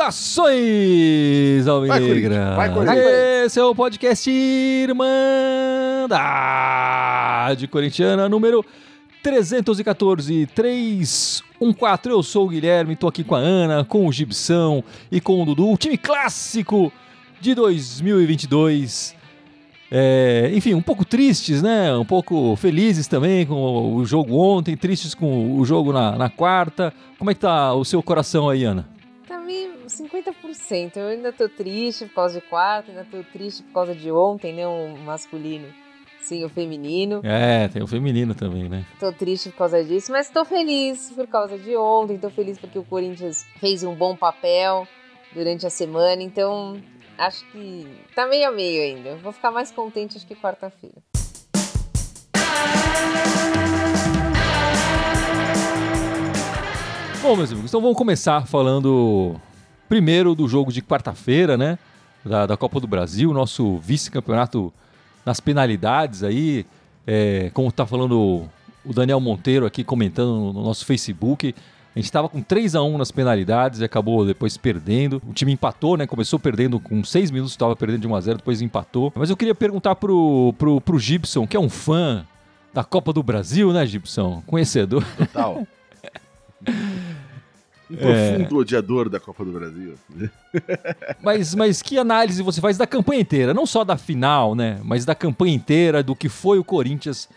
Saudações, Alvinegra! Vai, Corinthians, vai, Esse é o podcast Irmandade Corintiana número 314 314. Eu sou o Guilherme, tô aqui com a Ana, com o Gibson e com o Dudu, o time clássico de 2022. É, enfim, um pouco tristes, né? Um pouco felizes também com o jogo ontem, tristes com o jogo na, na quarta. Como é que tá o seu coração aí, Ana? Tá meio 50%. Eu ainda tô triste por causa de quarta, ainda tô triste por causa de ontem, né? O masculino. Sim, o feminino. É, tem o feminino também, né? Tô triste por causa disso, mas tô feliz por causa de ontem. Tô feliz porque o Corinthians fez um bom papel durante a semana. Então, acho que tá meio a meio ainda. Vou ficar mais contente acho que quarta-feira. Bom, meus amigos, então vamos começar falando primeiro do jogo de quarta-feira, né? Da, da Copa do Brasil, nosso vice-campeonato nas penalidades aí. É, como tá falando o Daniel Monteiro aqui comentando no, no nosso Facebook. A gente estava com 3 a 1 nas penalidades e acabou depois perdendo. O time empatou, né? Começou perdendo com 6 minutos, estava perdendo de 1 a 0 depois empatou. Mas eu queria perguntar pro, pro, pro Gibson, que é um fã da Copa do Brasil, né, Gibson? Conhecedor. Total. Um profundo odiador da Copa do Brasil. Mas, mas que análise você faz da campanha inteira? Não só da final, né? Mas da campanha inteira, do que foi o Corinthians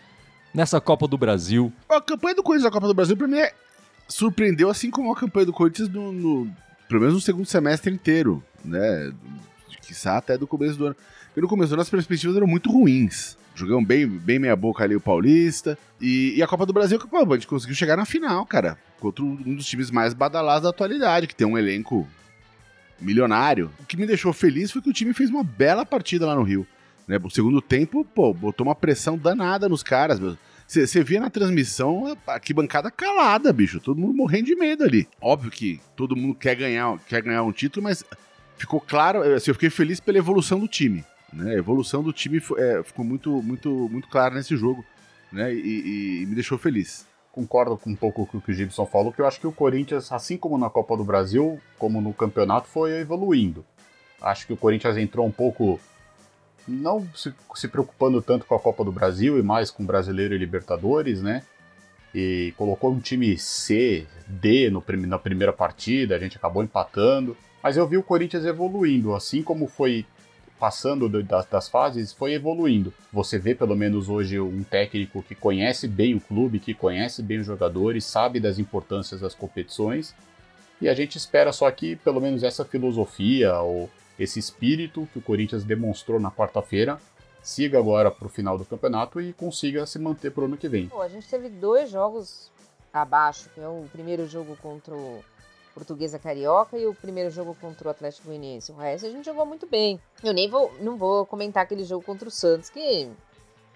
nessa Copa do Brasil. A campanha do Corinthians na Copa do Brasil, pra mim, é- surpreendeu, assim como a campanha do Corinthians no, no- pelo menos no segundo semestre inteiro, né? Quiçá até do começo do ano. Porque no começo do ano as perspectivas eram muito ruins. Jogamos bem, bem meia boca ali o Paulista. E, e a Copa do Brasil, que, pô, a gente conseguiu chegar na final, cara. Contra um dos times mais badalados da atualidade, que tem um elenco milionário. O que me deixou feliz foi que o time fez uma bela partida lá no Rio. Né? O segundo tempo, pô, botou uma pressão danada nos caras, meu. Você via na transmissão a arquibancada calada, bicho. Todo mundo morrendo de medo ali. Óbvio que todo mundo quer ganhar, quer ganhar um título, mas ficou claro. Assim, eu fiquei feliz pela evolução do time. Né? A evolução do time é, ficou muito, muito, muito clara nesse jogo. Né? E, e- e me deixou feliz. concordo com um pouco com o que o Gibson falou, que eu acho que o Corinthians, assim como na Copa do Brasil, como no campeonato, foi evoluindo. Acho que o Corinthians entrou um pouco, não se, se preocupando tanto com a Copa do Brasil e mais com Brasileiro e Libertadores, né? E colocou um time C, D no, na primeira partida, a gente acabou empatando. Mas eu vi o Corinthians evoluindo, assim como foi passando do- das, das fases, foi evoluindo. Você vê pelo menos hoje um técnico que conhece bem o clube, que conhece bem os jogadores, sabe das importâncias das competições. E a gente espera só que pelo menos essa filosofia ou esse espírito que o Corinthians demonstrou na quarta-feira siga agora para o final do campeonato e consiga se manter para o ano que vem. Pô, a gente teve dois jogos abaixo, que é o primeiro jogo contra o Portuguesa Carioca e o primeiro jogo contra o Atlético Goianiense. O resto a gente jogou muito bem. Eu nem vou, não vou comentar aquele jogo contra o Santos, que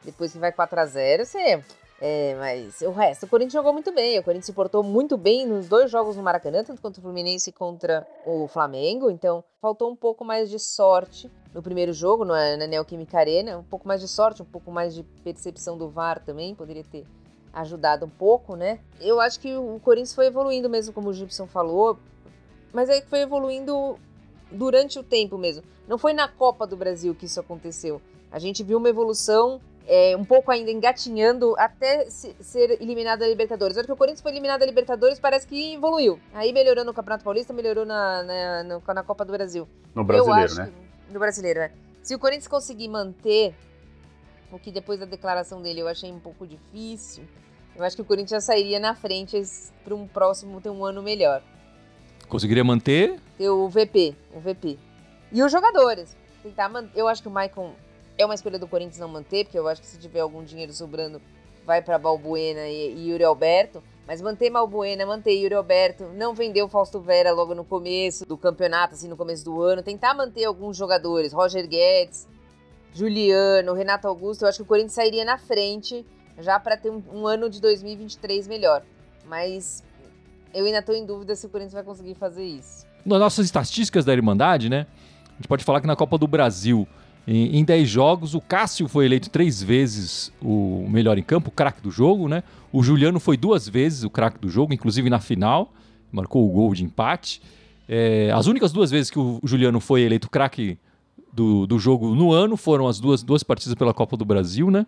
depois que vai 4 a 0 você... É, mas o resto, o Corinthians jogou muito bem. O Corinthians se portou muito bem nos dois jogos no Maracanã, tanto contra o Fluminense contra o Flamengo. Então, faltou um pouco mais de sorte no primeiro jogo, na, na Neoquímica Arena. Um pouco mais de sorte, um pouco mais de percepção do VAR também. Poderia ter ajudado um pouco, né? Eu acho que o Corinthians foi evoluindo mesmo, como o Gibson falou, mas é que foi evoluindo durante o tempo mesmo. Não foi na Copa do Brasil que isso aconteceu. A gente viu uma evolução é, um pouco ainda engatinhando até se- ser eliminado da Libertadores. A hora que o Corinthians foi eliminado da Libertadores, parece que evoluiu. Aí melhorou no Campeonato Paulista, melhorou na, na, no- na Copa do Brasil. No brasileiro, né? que- no brasileiro, né? Se o Corinthians conseguir manter, o que depois da declaração dele eu achei um pouco difícil, eu acho que o Corinthians já sairia na frente para um próximo ter um ano melhor. Conseguiria manter? Ter o VP, o VP. E os jogadores. Tentar man... Eu acho que o Maicon é uma escolha do Corinthians não manter, porque eu acho que se tiver algum dinheiro sobrando, vai para Balbuena e, e Yuri Alberto. Mas manter Balbuena, manter Yuri Alberto, não vender o Fausto Vera logo no começo do campeonato, assim, no começo do ano. Tentar manter alguns jogadores, Roger Guedes, Juliano, Renato Augusto. Eu acho que o Corinthians sairia na frente já para ter um, um ano de 2023 melhor. Mas eu ainda estou em dúvida se o Corinthians vai conseguir fazer isso. Nas nossas estatísticas da Irmandade, né? A gente pode falar que na Copa do Brasil Em, em 10 jogos, o Cássio foi eleito três vezes o melhor em campo, o craque do jogo, né? O Juliano foi duas vezes o craque do jogo, inclusive na final, marcou o gol de empate. É, as únicas duas vezes que o Juliano foi eleito craque do, do jogo no ano foram as duas, duas partidas pela Copa do Brasil, né?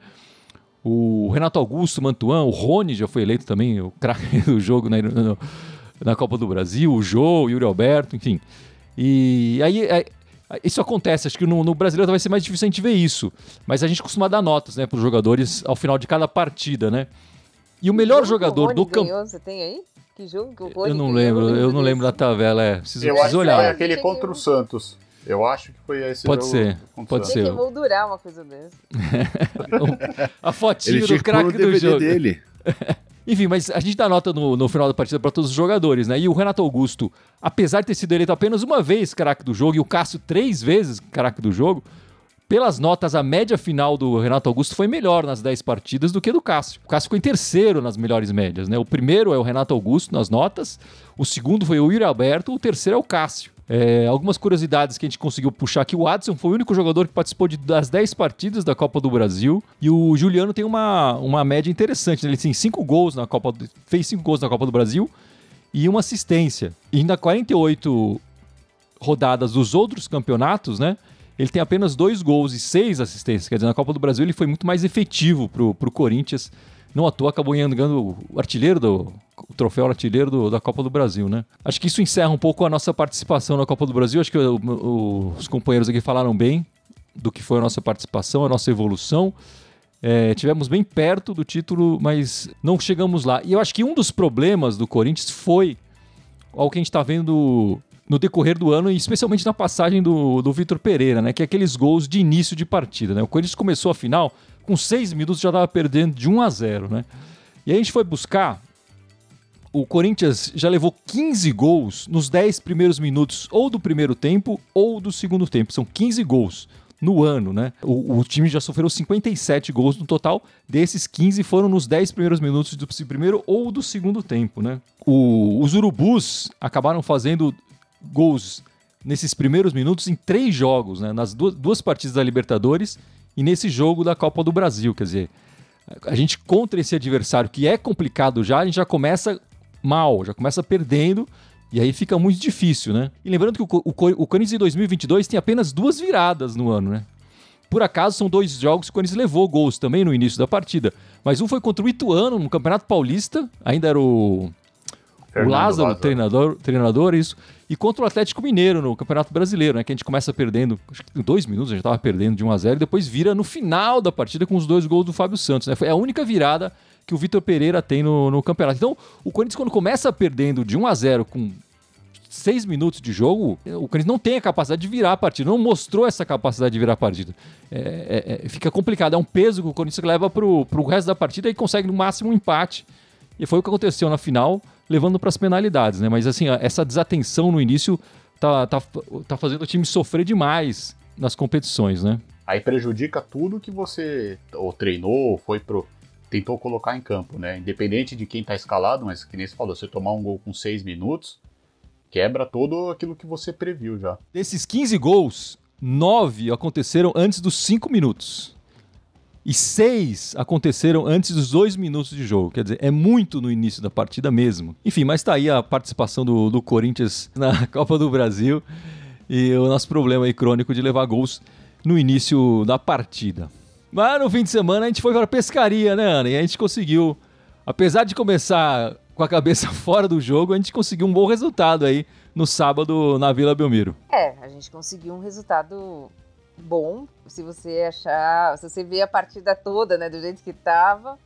O Renato Augusto, Mantuan, o Rony já foi eleito também o craque do jogo na, na, na, Copa do Brasil, o Jô, o Yuri Alberto, enfim. E aí é, isso acontece, acho que no, no, brasileiro vai ser mais difícil a gente ver isso. Mas a gente costuma dar notas né, para os jogadores ao final de cada partida, né? E o melhor jogador do campo. Você tem aí? Que jogo que o Rony Eu não lembro, eu não lembro da tabela, é. Preciso, eu preciso acho olhar. Que foi aquele contra o Santos. Eu acho que foi esse Pode ser, pode ser. Tem que moldurar uma coisa dessa. a fotinho do craque do jogo. dele. Enfim, mas a gente dá nota no, no final da partida para todos os jogadores, né? E o Renato Augusto, apesar de ter sido eleito apenas uma vez craque do jogo e o Cássio três vezes craque do jogo, pelas notas, a média final do Renato Augusto foi melhor nas 10 partidas do que do Cássio. O Cássio ficou em terceiro nas melhores médias, né? O primeiro é o Renato Augusto nas notas, o segundo foi o Yuri Alberto, o terceiro é o Cássio. É, algumas curiosidades que a gente conseguiu puxar aqui. O Adson foi o único jogador que participou de, das 10 partidas da Copa do Brasil. E o Juliano tem uma, uma média interessante. Né? Ele tem 5 gols na Copa do, fez 5 gols na Copa do Brasil e uma assistência. E ainda 48 rodadas dos outros campeonatos, né? Ele tem apenas dois gols e seis assistências. Quer dizer, na Copa do Brasil ele foi muito mais efetivo pro, pro Corinthians. Não à toa acabou ganhando o artilheiro do, o troféu artilheiro do, da Copa do Brasil, né? Acho que isso encerra um pouco a nossa participação na Copa do Brasil. Acho que o, o, os companheiros aqui falaram bem do que foi a nossa participação, a nossa evolução. É, tivemos bem perto do título, mas não chegamos lá. E eu acho que um dos problemas do Corinthians foi ao que a gente está vendo no decorrer do ano, e especialmente na passagem do, do Vitor Pereira, né? Que é aqueles gols de início de partida. Né? O Corinthians começou a final, com seis minutos já estava perdendo de 1 a 0, né? E aí a gente foi buscar o Corinthians já levou 15 gols nos 10 primeiros minutos, ou do primeiro tempo ou do segundo tempo. São 15 gols no ano, né? O, o, time já sofreu 57 gols no total. Desses 15 foram nos 10 primeiros minutos do primeiro ou do segundo tempo, né? O, os Urubus acabaram fazendo gols nesses primeiros minutos em três jogos, né? Nas duas, duas partidas da Libertadores e nesse jogo da Copa do Brasil. Quer dizer, a gente contra esse adversário que é complicado já, a gente já começa mal, já começa perdendo. E aí fica muito difícil, né? E lembrando que o, o, o Corinthians em 2022 tem apenas duas viradas no ano, né? Por acaso são dois jogos que o Corinthians levou gols também no início da partida. Mas um foi contra o Ituano no Campeonato Paulista, ainda era o, o Lázaro, Lázaro, treinador, treinador, isso. E contra o Atlético Mineiro no Campeonato Brasileiro, né? Que a gente começa perdendo, acho que em dois minutos a gente estava perdendo de 1 a 0 e depois vira no final da partida com os dois gols do Fábio Santos. Né? Foi a única virada que o Vitor Pereira tem no, no campeonato. Então, o Corinthians, quando começa perdendo de 1 a 0 com seis minutos de jogo, o Corinthians não tem a capacidade de virar a partida, não mostrou essa capacidade de virar a partida. É, é, é, fica complicado, é um peso que o Corinthians leva para o resto da partida e consegue no máximo um empate. E foi o que aconteceu na final, levando para as penalidades, né? Mas assim, essa desatenção no início tá, tá, tá fazendo o time sofrer demais nas competições, né? Aí prejudica tudo que você ou treinou, foi pro, tentou colocar em campo, né? Independente de quem tá escalado, mas que nem você falou, você tomar um gol com seis minutos, quebra todo aquilo que você previu já. Desses 15 gols, nove aconteceram antes dos cinco minutos. E seis aconteceram antes dos dois minutos de jogo. Quer dizer, é muito no início da partida mesmo. Enfim, mas tá aí a participação do, do Corinthians na Copa do Brasil e o nosso problema aí crônico de levar gols no início da partida. Mas no fim de semana a gente foi para pescaria, né, Ana? E a gente conseguiu, apesar de começar com a cabeça fora do jogo, a gente conseguiu um bom resultado aí no sábado na Vila Belmiro. É, a gente conseguiu um resultado bom, se você achar, se você ver a partida toda, né, do jeito que tava,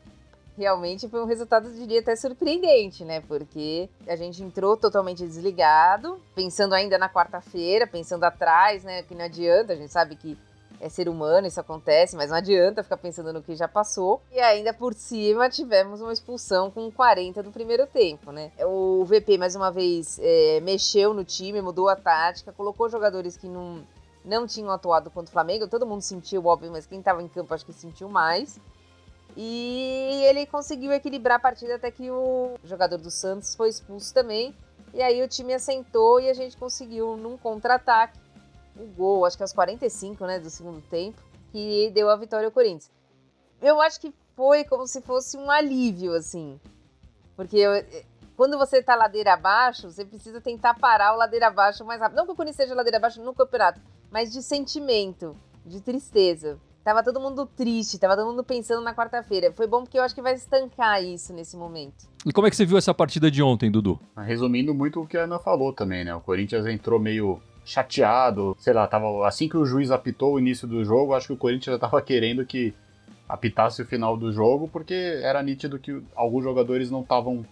realmente foi um resultado, eu diria, até surpreendente, né? Porque a gente entrou totalmente desligado, pensando ainda na quarta-feira, pensando atrás, né? Que não adianta, a gente sabe que é ser humano, isso acontece, mas não adianta ficar pensando no que já passou. E ainda por cima tivemos uma expulsão com 40 do primeiro tempo, né? O VP, mais uma vez, é, mexeu no time, mudou a tática, colocou jogadores que não, não tinham atuado contra o Flamengo. Todo mundo sentiu, óbvio, mas quem estava em campo acho que sentiu mais. E ele conseguiu equilibrar a partida até que o jogador do Santos foi expulso também. E aí o time assentou e a gente conseguiu, num contra-ataque, o gol, acho que aos 45, né, do segundo tempo, que deu a vitória ao Corinthians. Eu acho que foi como se fosse um alívio, assim. Porque eu, quando você tá ladeira abaixo, você precisa tentar parar o ladeira abaixo mais rápido. Não que o Corinthians seja ladeira abaixo no campeonato, mas de sentimento, de tristeza. Tava todo mundo triste, tava todo mundo pensando na quarta-feira. Foi bom porque eu acho que vai estancar isso nesse momento. E como é que você viu essa partida de ontem, Dudu? Resumindo muito o que a Ana falou também, né? O Corinthians entrou meio chateado, sei lá, tava assim que o juiz apitou o início do jogo, acho que o Corinthians já tava querendo que apitasse o final do jogo, porque era nítido que alguns jogadores não estavam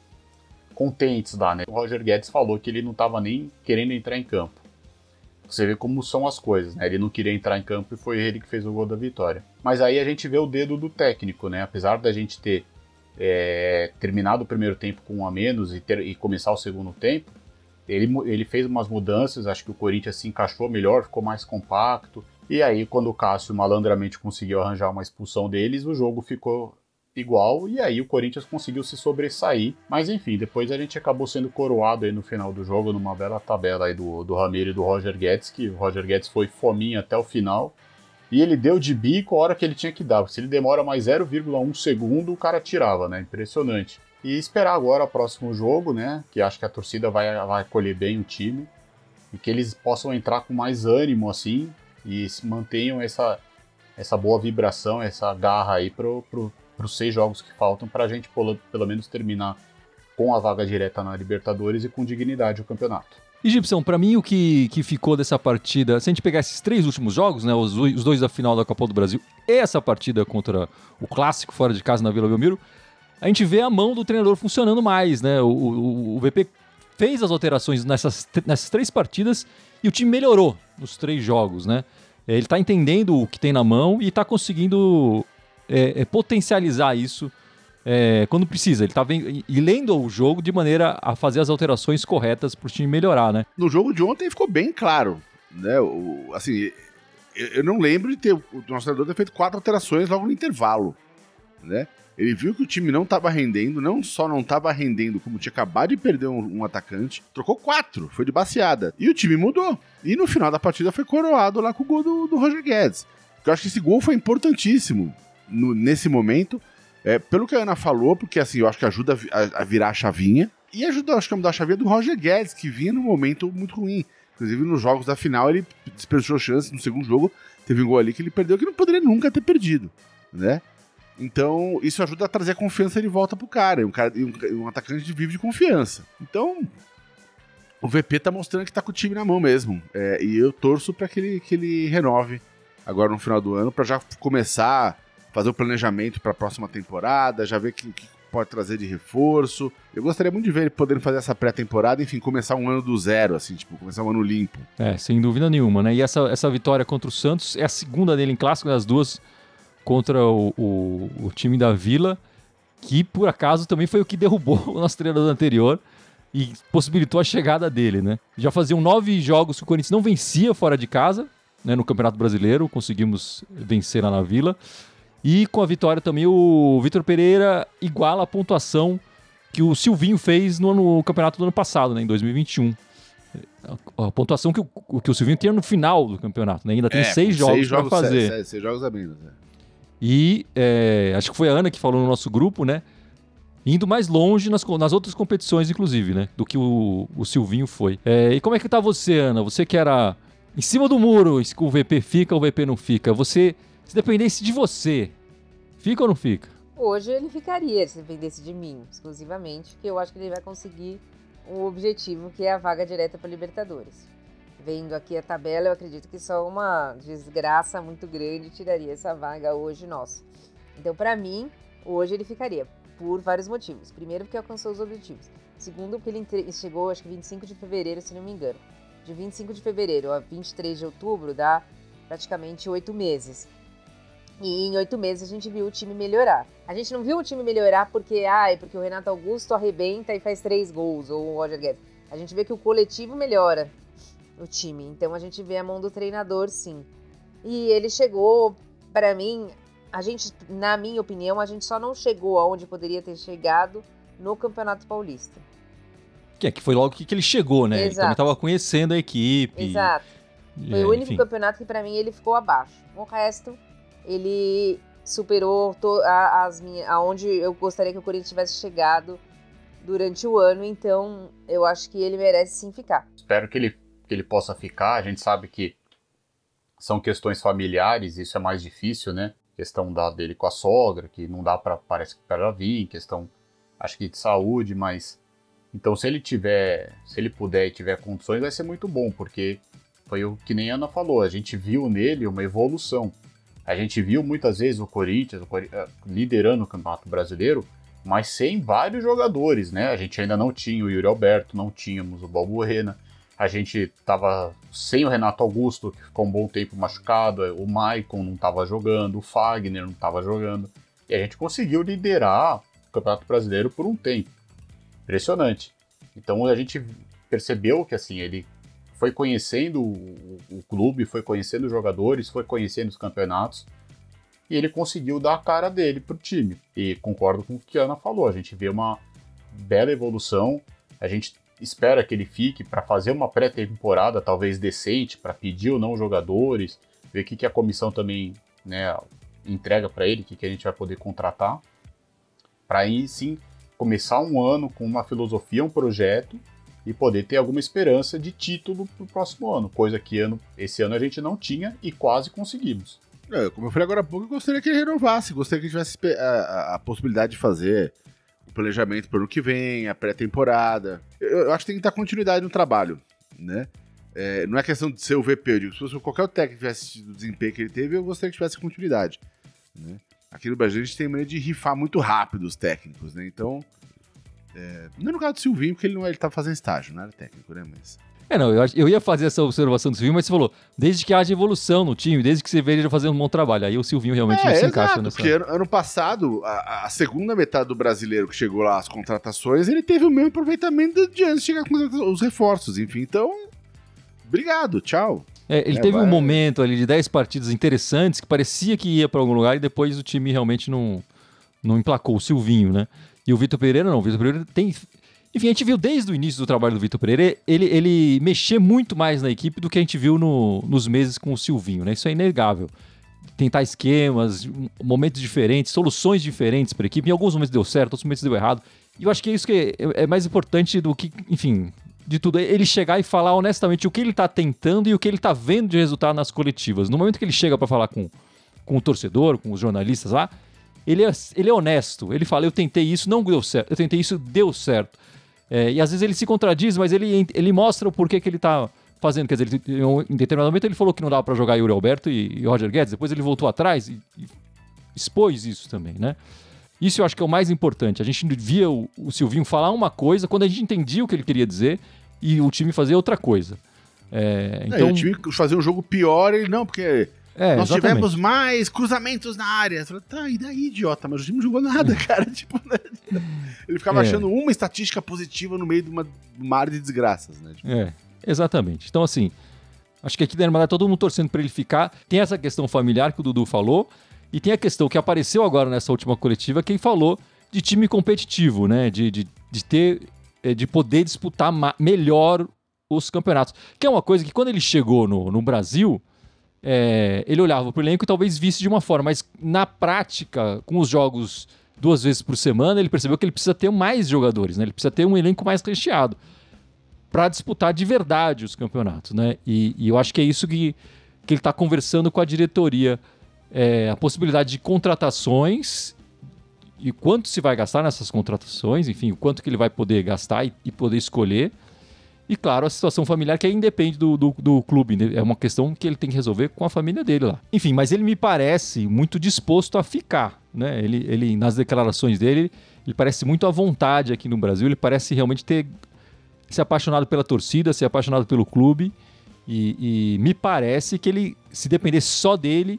contentes lá, né? O Roger Guedes falou que ele não estava nem querendo entrar em campo. Você vê como são as coisas, né? Ele não queria entrar em campo e foi ele que fez o gol da vitória. Mas aí a gente vê o dedo do técnico, né? Apesar da gente ter é, terminado o primeiro tempo com um a menos e, ter, e começar o segundo tempo, ele, ele fez umas mudanças, acho que o Corinthians se encaixou melhor, ficou mais compacto. E aí, quando o Cássio malandramente conseguiu arranjar uma expulsão deles, o jogo ficou igual e aí o Corinthians conseguiu se sobressair. Mas enfim, depois a gente acabou sendo coroado aí no final do jogo numa bela tabela aí do, do Ramiro e do Roger Guedes, que o Roger Guedes foi fominha até o final. E ele deu de bico a hora que ele tinha que dar. Se ele demora mais 0,1 segundo, o cara tirava, né? Impressionante. E esperar agora o próximo jogo, né? Que acho que a torcida vai, vai acolher bem o time. E que eles possam entrar com mais ânimo, assim. E mantenham essa, essa boa vibração, essa garra aí pro, pro, para os seis jogos que faltam para a gente pelo menos terminar com a vaga direta na Libertadores e com dignidade o campeonato. E Gibson, para mim o que, que ficou dessa partida, se a gente pegar esses três últimos jogos, né, os, os dois da final da Copa do Brasil e essa partida contra o clássico fora de casa na Vila Belmiro, a gente vê a mão do treinador funcionando mais, né? O, o, o VP fez as alterações nessas, nessas três partidas e o time melhorou nos três jogos, né? Ele está entendendo o que tem na mão e está conseguindo é, é potencializar isso é, quando precisa. Ele tá e lendo o jogo de maneira a fazer as alterações corretas para o time melhorar, né? No jogo de ontem ficou bem claro, né? O, assim, eu não lembro de ter o nosso treinador ter feito quatro alterações logo no intervalo, né? Ele viu que o time não estava rendendo, não só não estava rendendo, como tinha acabado de perder um, um, atacante, trocou quatro, foi de baseada. E o time mudou. E no final da partida foi coroado lá com o gol do, do Roger Guedes. Eu acho que esse gol foi importantíssimo no, nesse momento. É, pelo que a Ana falou, porque assim, eu acho que ajuda a, a virar a chavinha. E ajuda, acho que a mudar a chavinha do Roger Guedes, que vinha num momento muito ruim. Inclusive, nos jogos da final, ele desperdiçou chance. No segundo jogo, teve um gol ali que ele perdeu, que não poderia nunca ter perdido, né? Então, isso ajuda a trazer a confiança de volta pro cara. Um, cara, um, um atacante vive de confiança. Então, o VP tá mostrando que tá com o time na mão mesmo. É, e eu torço para que ele, que ele renove agora no final do ano, para já começar fazer o planejamento para a próxima temporada, já ver o que, que, pode trazer de reforço. Eu gostaria muito de ver ele podendo fazer essa pré-temporada, enfim, começar um ano do zero, assim, tipo, começar um ano limpo. É, sem dúvida nenhuma, né? E essa, essa vitória contra o Santos é a segunda dele em clássico, né? as duas contra o, o, o time da Vila, que por acaso também foi o que derrubou o nosso treinador anterior e possibilitou a chegada dele, né? Já faziam nove jogos que o Corinthians não vencia fora de casa, né, no Campeonato Brasileiro, conseguimos vencer lá na Vila. E com a vitória também, o Vitor Pereira iguala a pontuação que o Silvinho fez no, no campeonato do ano passado, né, em 2021. A, a pontuação que o, que o Silvinho tinha no final do campeonato, né? Ainda tem é, seis jogos para fazer. Seis, seis, jogos a menos, né? E é, acho que foi a Ana que falou no nosso grupo, né? Indo mais longe nas, nas outras competições, inclusive, né? Do que o, o Silvinho foi. É, e como é que tá você, Ana? Você que era em cima do muro, o VP fica ou o VP não fica. Você se dependesse de você, fica ou não fica? Hoje ele ficaria, se dependesse de mim, exclusivamente, porque eu acho que ele vai conseguir o objetivo que é a vaga direta para Libertadores. Vendo aqui a tabela, eu acredito que só uma desgraça muito grande tiraria essa vaga hoje nossa. Então, para mim, hoje ele ficaria, por vários motivos. Primeiro, porque alcançou os objetivos. Segundo, porque ele chegou, acho que 25 de fevereiro, se não me engano. De 25 de fevereiro a 23 de outubro dá praticamente oito meses. E em oito meses a gente viu o time melhorar. A gente não viu o time melhorar porque, ai, porque o Renato Augusto arrebenta e faz três gols, ou o Roger Guedes. A gente vê que o coletivo melhora o time. Então a gente vê a mão do treinador, sim. E ele chegou, para mim, a gente, na minha opinião, a gente só não chegou aonde poderia ter chegado no Campeonato Paulista. Que é que foi logo que, que ele chegou, né? Exato. Ele também estava conhecendo a equipe. Exato. Foi É, o único enfim. campeonato que pra mim ele ficou abaixo. O resto, ele superou a- as minhas, aonde eu gostaria que o Corinthians tivesse chegado durante o ano, então eu acho que ele merece sim ficar. Espero que ele, que ele possa ficar. A gente sabe que são questões familiares, isso é mais difícil, né? Questão da, dele com a sogra, que não dá para parece que para vir, questão acho que de saúde, mas então se ele tiver, se ele puder e tiver condições, vai ser muito bom, porque foi o que nem a Ana falou, a gente viu nele uma evolução. A gente viu muitas vezes o Corinthians o eh, liderando o Campeonato Brasileiro, mas sem vários jogadores, né? A gente ainda não tinha o Yuri Alberto, não tínhamos o Balbuena, a gente tava sem o Renato Augusto, que ficou um bom tempo machucado, o Maicon não estava jogando, o Fagner não estava jogando, e a gente conseguiu liderar o Campeonato Brasileiro por um tempo. Impressionante. Então a gente percebeu que assim, ele foi conhecendo o, o clube, foi conhecendo os jogadores, foi conhecendo os campeonatos, e ele conseguiu dar a cara dele pro time. E concordo com o que a Ana falou, a gente vê uma bela evolução, a gente espera que ele fique para fazer uma pré-temporada talvez decente, para pedir ou não jogadores, ver o que, que a comissão também né, entrega para ele, o que, que a gente vai poder contratar, para aí sim começar um ano com uma filosofia, um projeto e poder ter alguma esperança de título pro próximo ano, coisa que ano, esse ano a gente não tinha e quase conseguimos. É, como eu falei agora há pouco, eu gostaria que ele renovasse, gostaria que ele tivesse a, a- a possibilidade de fazer o planejamento para o ano que vem, a pré-temporada. Eu, eu acho que tem que dar continuidade no trabalho, né? É, não é questão de ser o VP, eu digo, se fosse qualquer técnico que tivesse o desempenho que ele teve, eu gostaria que tivesse continuidade, né? Aqui no Brasil a gente tem maneira de rifar muito rápido os técnicos, né? Então, é, não é no caso do Silvinho, porque ele não é, ele tá fazendo estágio, não era técnico, né? Mas É, não, eu, eu ia fazer essa observação do Silvinho, mas você falou, desde que haja evolução no time, desde que você veja ele fazendo um bom trabalho. Aí o Silvinho realmente não se encaixa exato, nessa. porque ano, ano passado, a, a segunda metade do brasileiro que chegou lá, as contratações, ele teve o mesmo aproveitamento de antes de chegar com os- os reforços, enfim, então, obrigado, tchau. É, ele É, teve um vai- momento ali de 10 partidas interessantes que parecia que ia para algum lugar e depois o time realmente não, não emplacou. O Silvinho, né? E o Vitor Pereira não. O Vitor Pereira tem. Enfim, a gente viu desde o início do trabalho do Vitor Pereira ele, ele mexer muito mais na equipe do que a gente viu no- nos meses com o Silvinho, né? Isso é inegável. Tentar esquemas, momentos diferentes, soluções diferentes para a equipe. Em alguns momentos deu certo, outros momentos deu errado. E eu acho que é isso que é, é mais importante do que, enfim, de tudo. é Ele chegar e falar honestamente o que ele tá tentando e o que ele tá vendo de resultado nas coletivas. No momento que ele chega para falar com, com o torcedor, com os jornalistas lá, ele é, ele é honesto. Ele fala: Eu tentei isso, não deu certo. Eu tentei isso, deu certo. É, e às vezes ele se contradiz, mas ele, ele mostra o porquê que ele tá fazendo. Quer dizer, ele, em determinado momento ele falou que não dava para jogar Yuri Alberto e, e Roger Guedes, depois ele voltou atrás e, e expôs isso também, né? Isso eu acho que é o mais importante. A gente via o, o Silvinho falar uma coisa quando a gente entendia o que ele queria dizer e o time fazer outra coisa. É, Então, então, o time fazer um jogo pior, ele não, porque é, nós exatamente. tivemos mais cruzamentos na área. Você fala, tá, e daí, idiota? Mas o time não jogou nada, cara. Tipo, né? Ele ficava É. achando uma estatística positiva no meio de uma área de desgraças, né? Tipo, É, exatamente. Então, assim, acho que aqui na Irmandade todo mundo torcendo para ele ficar. Tem essa questão familiar que o Dudu falou, e tem a questão que apareceu agora nessa última coletiva, que ele falou de time competitivo, né? De, de, de ter, eh, de poder disputar melhor os campeonatos. Que é uma coisa que quando ele chegou no, no Brasil, é, ele olhava para o elenco e talvez visse de uma forma, mas na prática, com os jogos duas vezes por semana, ele percebeu que ele precisa ter mais jogadores, né? Ele precisa ter um elenco mais recheado para disputar de verdade os campeonatos, né? E, e eu acho que é isso que, que ele está conversando com a diretoria, é, a possibilidade de contratações e quanto se vai gastar nessas contratações, enfim, o quanto que ele vai poder gastar e, e poder escolher. E claro, a situação familiar que aí independe do, do, do clube, né? é uma questão que ele tem que resolver com a família dele lá. Enfim, mas ele me parece muito disposto a ficar, né? Ele, ele nas declarações dele, ele parece muito à vontade aqui no Brasil, ele parece realmente ter se apaixonado pela torcida, se apaixonado pelo clube. E, e me parece que ele, se dependesse só dele,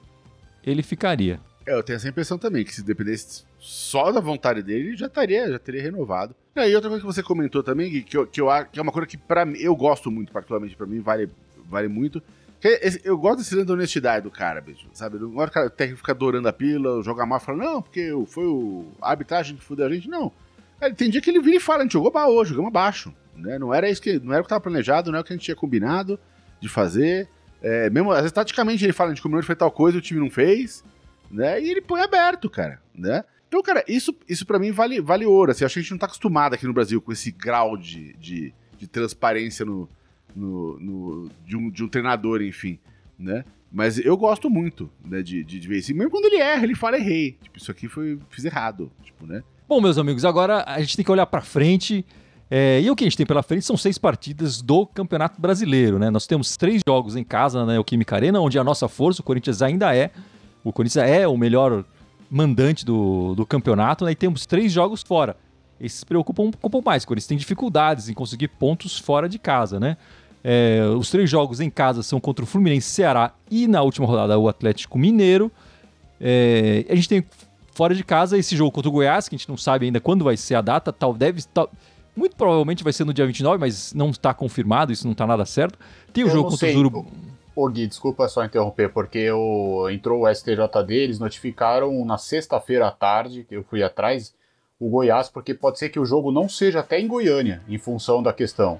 ele ficaria. É, eu tenho essa impressão também, que se dependesse só da vontade dele, já estaria, já teria renovado. E outra coisa que você comentou também, Gui, que, eu, que, eu, que é uma coisa que para eu gosto muito, particularmente pra mim, vale, vale muito. que é eu gosto desse lance da honestidade do cara, bicho, sabe? Eu não gosto o técnico ficar adorando a pila, jogar mal e falar, não, porque foi o a arbitragem que fudeu a gente, não. Cara, tem dia que ele vira e fala, a gente jogou mal hoje, jogamos abaixo. Né? Não era isso que não era o que estava planejado, não era o que a gente tinha combinado de fazer. É, mesmo, às vezes, taticamente, ele fala, a gente combinou de fazer tal coisa, o time não fez, né? E ele põe aberto, cara, né? Então, cara, isso, isso para mim vale, vale ouro. Assim, acho que a gente não tá acostumado aqui no Brasil com esse grau de, de, de transparência no, no, no, de, um, de um treinador, enfim, né? Mas eu gosto muito né, de, de, de ver isso. Mesmo quando ele erra, ele fala, errei. Tipo, isso aqui foi, fiz errado, tipo, né? Bom, meus amigos, agora a gente tem que olhar para frente. É, e o que a gente tem pela frente são seis partidas do Campeonato Brasileiro, né? Nós temos três jogos em casa na Neoquímica Arena, onde a nossa força, o Corinthians ainda é. O Corinthians é o melhor mandante do, do campeonato, né? E temos três jogos fora. Esses se preocupam um pouco mais, o Corinthians tem dificuldades em conseguir pontos fora de casa, né? É, os três jogos em casa são contra o Fluminense, Ceará e na última rodada o Atlético Mineiro. É, a gente tem fora de casa esse jogo contra o Goiás, que a gente não sabe ainda quando vai ser a data, tal deve tal, muito provavelmente vai ser no dia 29, mas não está confirmado, isso não está nada certo. Tem o Eu jogo contra sei. o Urubu. Ô Gui, desculpa só interromper, porque o, entrou o STJD, eles notificaram na sexta-feira à tarde, eu fui atrás, o Goiás, porque pode ser que o jogo não seja até em Goiânia, em função da questão.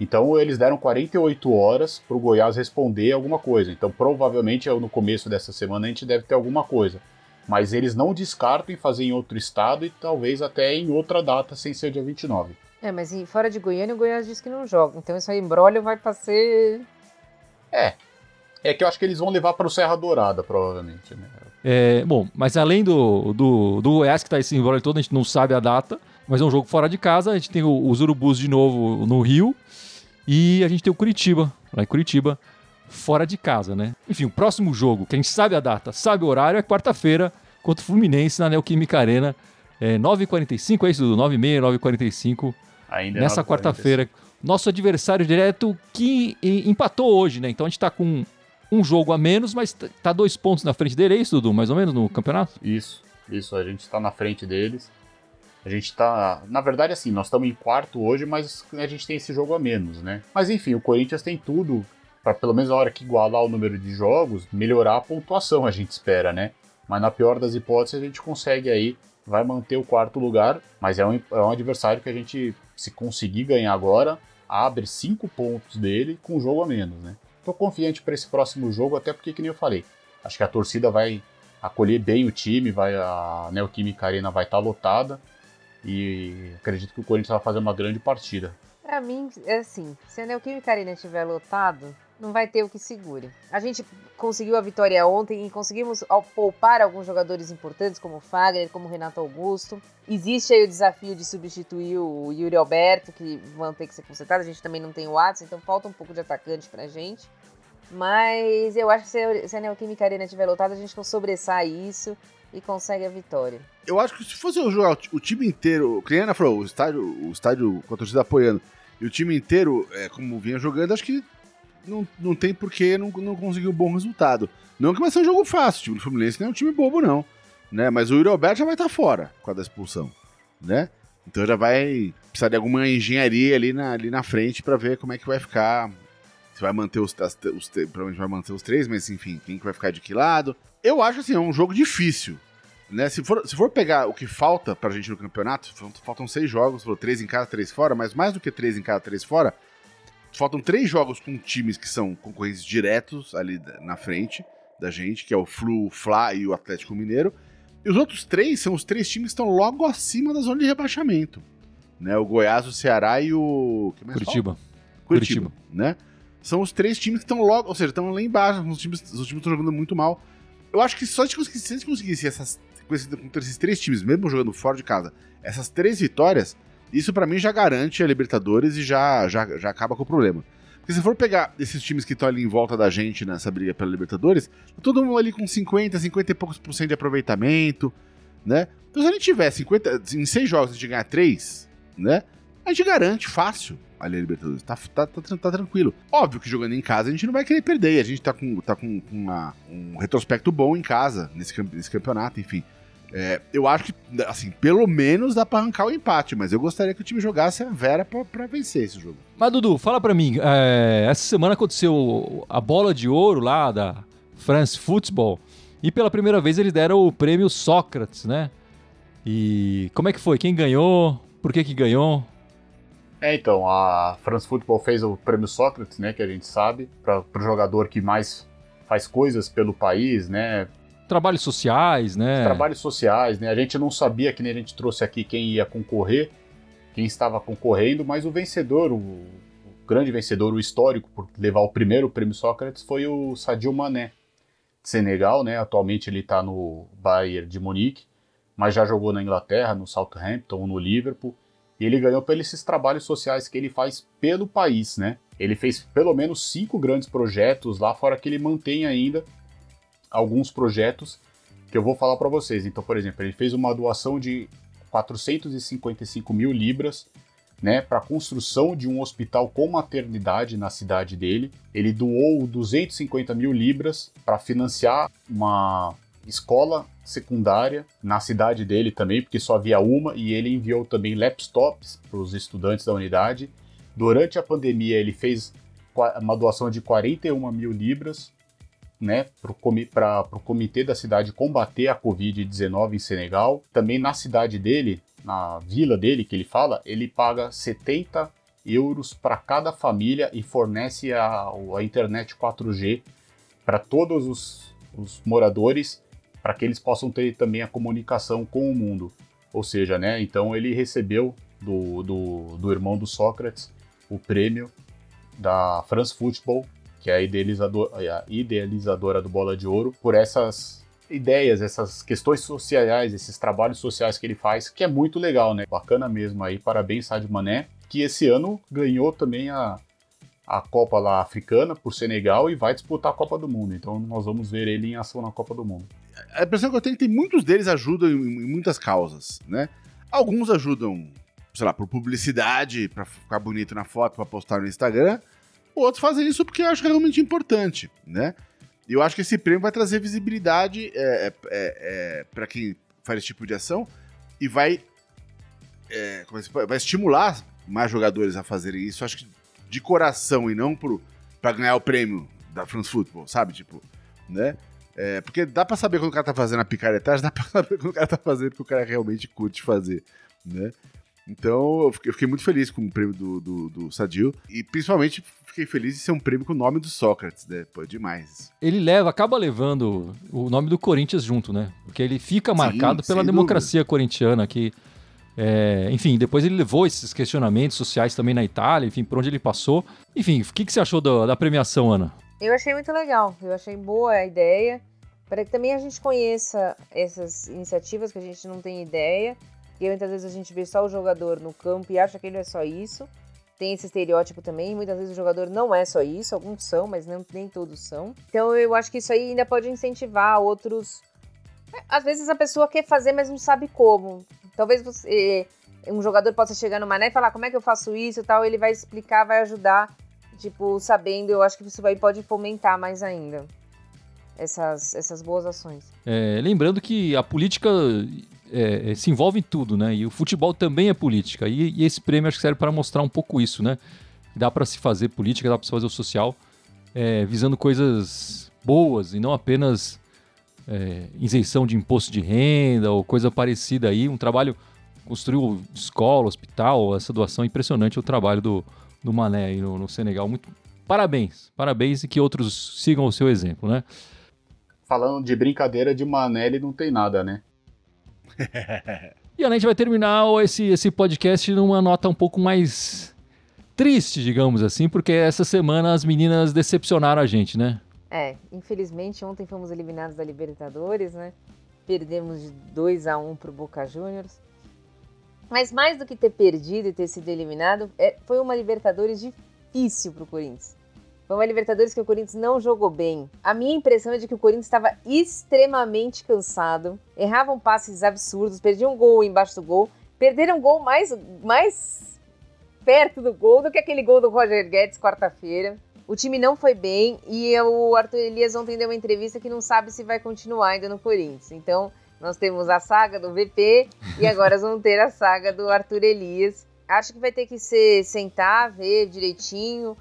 Então eles deram 48 horas para o Goiás responder alguma coisa. Então provavelmente no começo dessa semana a gente deve ter alguma coisa. Mas eles não descartam em fazer em outro estado e talvez até em outra data sem ser dia 29. É, mas fora de Goiânia, o Goiás diz que não joga. Então isso aí, embrólio vai pra ser... É. É que eu acho que eles vão levar para o Serra Dourada, provavelmente. Né? É, bom, mas além do, do, do Goiás, que está esse embrolho todo, a gente não sabe a data, mas é um jogo fora de casa. A gente tem o- os Urubus de novo no Rio e a gente tem o Curitiba, lá em Curitiba, fora de casa, né? Enfim, o próximo jogo, que a gente sabe a data, sabe o horário, é quarta-feira contra o Fluminense na Neoquímica Arena. É 9h45, é isso, Dudu? 9h30, 9h45. Ainda é nessa 9h45. quarta-feira. Nosso adversário direto que empatou hoje, né? Então a gente tá com um jogo a menos, mas tá dois pontos na frente dele, é isso, Dudu? Mais ou menos no campeonato? Isso, isso, a gente está na frente deles. A gente tá. Na verdade, assim, nós estamos em quarto hoje, mas a gente tem esse jogo a menos, né? Mas enfim, o Corinthians tem tudo para pelo menos na hora que igualar o número de jogos, melhorar a pontuação, a gente espera, né? Mas na pior das hipóteses, a gente consegue aí, vai manter o quarto lugar, mas é um, é um adversário que a gente, se conseguir ganhar agora, abre cinco pontos dele com um jogo a menos, né? Tô confiante para esse próximo jogo, até porque, que nem eu falei, acho que a torcida vai acolher bem o time, vai a Neoquímica Arena vai estar lotada e acredito que o Corinthians vai fazer uma grande partida. Pra mim, é assim, se a Neoquímica Arena estiver lotado, não vai ter o que segure. A gente conseguiu a vitória ontem e conseguimos poupar alguns jogadores importantes, como Fagner, como Renato Augusto. Existe aí o desafio de substituir o Yuri Alberto, que vão ter que ser consertados. A gente também não tem o Watson, então falta um pouco de atacante pra gente. Mas eu acho que se a- Neoquímica Arena estiver lotada, a gente sobressai isso e consegue a vitória. Eu acho que se fosse eu jogar o ti- o time inteiro, Criana falou, o estádio, o estádio com a torcida apoiando, e o time inteiro, é, como vinha jogando, acho que não, não tem porquê não, não conseguir um bom resultado. Não que vai ser um jogo fácil, o time do Fluminense não é um time bobo, não. Né? Mas o Yuri Alberto já vai estar fora com a da expulsão. Né? Então já vai precisar de alguma engenharia ali na, ali na frente para ver como é que vai ficar. Se vai manter os, as- os. Provavelmente vai manter os três, mas enfim, quem que vai ficar de que lado. Eu acho assim, é um jogo difícil. Né? Se, for, se for pegar o que falta pra gente no campeonato, fal- faltam seis jogos, falou três em casa, três fora, mas mais do que três em casa, três fora, faltam três jogos com times que são concorrentes diretos ali na frente da gente, que é o Flu, o Fla e o Atlético Mineiro. E os outros três são os três times que estão logo acima da zona de rebaixamento. Né? O Goiás, o Ceará e o. que mais falta? Curitiba. Curitiba, né? São os três times que estão logo, ou seja, estão lá embaixo, os times os times estão jogando muito mal. Eu acho que só se a gente conseguisse essas, com esses três times, mesmo jogando fora de casa, essas três vitórias, isso pra mim já garante a Libertadores e já, já, já acaba com o problema. Porque se for pegar esses times que estão ali em volta da gente nessa briga pela Libertadores, tá todo mundo ali com 50, 50 e poucos por cento de aproveitamento, né? Então se a gente tiver 50, em seis jogos a gente ganhar três, né? A gente garante fácil ali a Libertadores. Tá, tá, tá, tá tranquilo. Óbvio que jogando em casa a gente não vai querer perder. A gente tá com, tá com uma- um retrospecto bom em casa nesse, nesse campeonato, enfim. É, eu acho que, assim, pelo menos dá pra arrancar o empate, mas eu gostaria que o time jogasse a Vera pra, pra vencer esse jogo. Mas, Dudu, fala pra mim. é, essa semana aconteceu a bola de ouro lá da France Football. E pela primeira vez eles deram o prêmio Sócrates, né? E como é que foi? Quem ganhou? Por que que ganhou? É, então, a France Football fez o prêmio Sócrates, né, que a gente sabe, para o jogador que mais faz coisas pelo país, né? Trabalhos sociais, né? Trabalhos sociais, né? A gente não sabia, que nem a gente trouxe aqui quem ia concorrer, quem estava concorrendo, mas o vencedor, o, o grande vencedor, o histórico, por levar o primeiro prêmio Sócrates, foi o Sadio Mané, de Senegal, né? Atualmente ele está no Bayern de Munique, mas já jogou na Inglaterra, no Southampton, no Liverpool. E ele ganhou pelos trabalhos sociais que ele faz pelo país, né? Ele fez pelo menos cinco grandes projetos lá, fora que ele mantém ainda alguns projetos que eu vou falar para vocês. Então, por exemplo, ele fez uma doação de 455 mil libras né, para a construção de um hospital com maternidade na cidade dele. Ele doou 250 mil libras para financiar uma escola secundária na cidade dele também, porque só havia uma, e ele enviou também laptops para os estudantes da unidade. Durante a pandemia, ele fez uma doação de 41 mil libras né, para o comitê da cidade combater a Covid-19 em Senegal. Também na cidade dele, na vila dele que ele fala, ele paga 70 euros para cada família e fornece a, a internet 4G para todos os, os moradores para que eles possam ter também a comunicação com o mundo. Ou seja, né, então ele recebeu do, do, do irmão do Sócrates o prêmio da France Football, que é a, idealizador, a idealizadora do Bola de Ouro, por essas ideias, essas questões sociais, esses trabalhos sociais que ele faz, que é muito legal, né? Bacana mesmo aí. Parabéns, Sadio Mané, que esse ano ganhou também a, a Copa lá africana por Senegal e vai disputar a Copa do Mundo. Então nós vamos ver ele em ação na Copa do Mundo. A impressão que eu tenho é que muitos deles ajudam em muitas causas, né? Alguns ajudam, sei lá, por publicidade, para ficar bonito na foto, para postar no Instagram. Outros fazem isso porque acho realmente importante, né? E eu acho que esse prêmio vai trazer visibilidade é, é, é, é para quem faz esse tipo de ação e vai, é, vai estimular mais jogadores a fazerem isso. Acho que de coração e não para ganhar o prêmio da France Football, sabe? Tipo, né? É, porque dá pra saber quando o cara tá fazendo a picaretagem, dá pra saber quando o cara tá fazendo porque o cara realmente curte fazer, né? Então, eu fiquei, eu fiquei muito feliz com o prêmio do, do, do, Sadio. E principalmente fiquei feliz de ser um prêmio com o nome do Sócrates, né? Pô, demais. Ele leva, acaba levando o nome do Corinthians junto, né? Porque ele fica marcado Sim, pela democracia dúvida. corintiana que é, enfim, depois ele levou esses questionamentos sociais também na Itália, enfim, por onde ele passou. Enfim, o que, que você achou da, da premiação, Ana? Eu achei muito legal, eu achei boa a ideia, para que também a gente conheça essas iniciativas que a gente não tem ideia, e muitas vezes a gente vê só o jogador no campo e acha que ele é só isso. Tem esse estereótipo também, muitas vezes o jogador não é só isso, alguns são, mas não, nem todos são. Então eu acho que isso aí ainda pode incentivar outros. Às vezes a pessoa quer fazer, mas não sabe como. Talvez você, um jogador possa chegar no Mané e falar como é que eu faço isso e tal, ele vai explicar, vai ajudar, tipo, sabendo, eu acho que isso vai, pode fomentar mais ainda essas, essas boas ações. É, lembrando que a política é, é, se envolve em tudo, né? E o futebol também é política. E, e esse prêmio acho que serve para mostrar um pouco isso, né? Dá para se fazer política, dá para se fazer o social, é, visando coisas boas e não apenas é, isenção de imposto de renda ou coisa parecida aí. Um trabalho construiu escola, hospital, essa doação impressionante o trabalho do, do Mané aí no, no, Senegal. Muito parabéns, parabéns e que outros sigam o seu exemplo, né? Falando de brincadeira de Mané, ele não tem nada, né? e a gente vai terminar esse, esse podcast numa nota um pouco mais triste, digamos assim, porque essa semana as meninas decepcionaram a gente, né? É, infelizmente ontem fomos eliminados da Libertadores, né? Perdemos de 2 a 1 para o Boca Juniors. Mas mais do que ter perdido e ter sido eliminado, é, foi uma Libertadores difícil para o Corinthians. Foi uma Libertadores que o Corinthians não jogou bem. A minha impressão é de que o Corinthians estava extremamente cansado, erravam passes absurdos, perdiam um gol embaixo do gol, perderam um gol mais, mais perto do gol do que aquele gol do Roger Guedes quarta-feira. O time não foi bem e o Arthur Elias ontem deu uma entrevista que não sabe se vai continuar ainda no Corinthians. Então, nós temos a saga do VP e agora vamos ter a saga do Arthur Elias. Acho que vai ter que ser sentar, ver direitinho,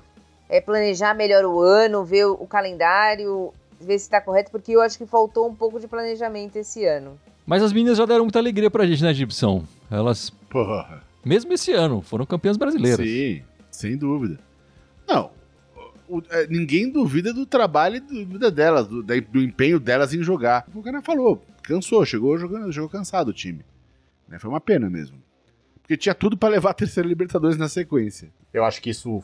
é, planejar melhor o ano, ver o, calendário, ver se está correto, porque eu acho que faltou um pouco de planejamento esse ano. Mas as meninas já deram muita alegria pra gente, né, Gibson? Elas. Porra Mesmo esse ano, foram campeãs brasileiras. Sim, sem dúvida. Não, o- é, ninguém duvida do trabalho e duvida delas, do, da- do empenho delas em jogar. O cara falou, cansou, chegou jogando, jogou cansado o time. Né, Foi uma pena mesmo. Porque tinha tudo pra levar a terceira Libertadores na sequência. Eu acho que isso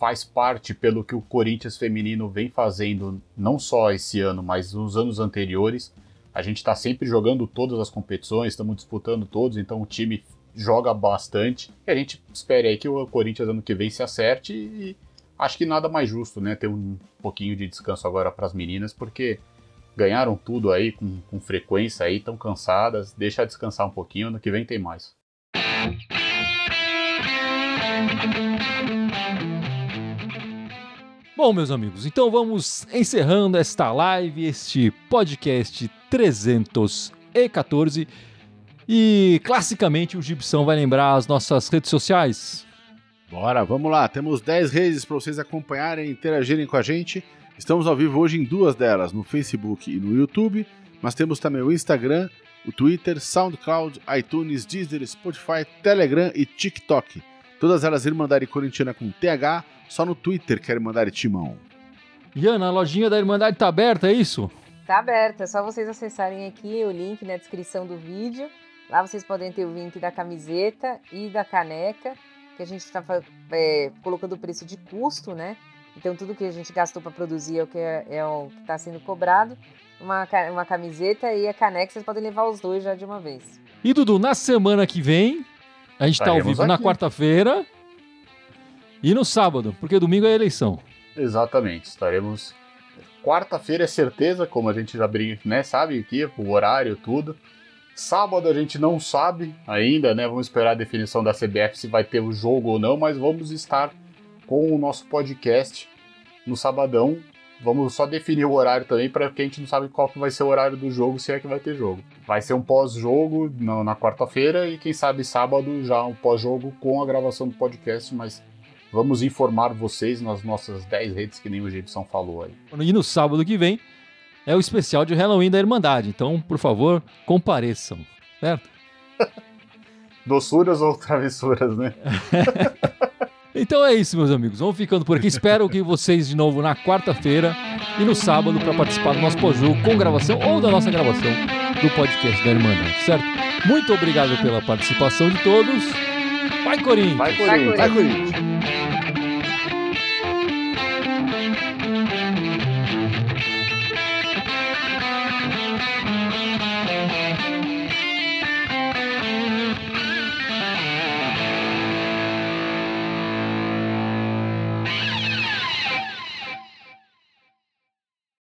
faz parte pelo que o Corinthians feminino vem fazendo, não só esse ano, mas nos anos anteriores. A gente está sempre jogando todas as competições, estamos disputando todos, então o time joga bastante. E a gente espera aí que o Corinthians ano que vem se acerte e acho que nada mais justo, né? Ter um pouquinho de descanso agora para as meninas, porque ganharam tudo aí com, com frequência aí, estão cansadas. Deixa descansar um pouquinho, ano que vem tem mais. Bom, meus amigos, então vamos encerrando esta live, este podcast 314. E classicamente o Gibson vai lembrar as nossas redes sociais. Bora, vamos lá. Temos 10 redes para vocês acompanharem e interagirem com a gente. Estamos ao vivo hoje em duas delas, no Facebook e no YouTube. Mas temos também o Instagram, o Twitter, SoundCloud, iTunes, Deezer, Spotify, Telegram e TikTok. Todas elas Irmandade Corintiana com TH, só no Twitter que é Irmandade Timão. Iana, a lojinha da Irmandade tá aberta, é isso? Tá aberto, é só vocês acessarem aqui o link na descrição do vídeo. Lá vocês podem ter o link da camiseta e da caneca, que a gente está colocando o preço de custo, né? Então tudo que a gente gastou para produzir é o que é, é o que está sendo cobrado. Uma, uma camiseta e a caneca, vocês podem levar os dois já de uma vez. E Dudu, na semana que vem, a gente tá ao Estaremos vivo na aqui. quarta-feira e no sábado, porque domingo é eleição. Exatamente, estaremos. Quarta-feira é certeza, como a gente já brinca, né? Sabe aqui, o horário, tudo. Sábado a gente não sabe ainda, né? Vamos esperar a definição da CBF se vai ter o jogo ou não, mas vamos estar com o nosso podcast no sabadão. Vamos só definir o horário também, para que a gente não sabe qual que vai ser o horário do jogo, se é que vai ter jogo. Vai ser um pós-jogo na quarta-feira e quem sabe sábado já um pós-jogo com a gravação do podcast, mas Vamos informar vocês nas nossas 10 redes, que nem o Gibson falou aí. E no sábado que vem é o especial de Halloween da Irmandade. Então, por favor, compareçam. Certo? Doçuras ou travessuras, né? Então é isso, meus amigos. Vamos ficando por aqui. Espero que vocês de novo na quarta-feira e no sábado para participar do nosso pós-jogo com gravação ou da nossa gravação do podcast da Irmandade, certo? Muito obrigado pela participação de todos. Vai, Corinthians! Vai, Vai, Corinthians! Vai, Corinthians!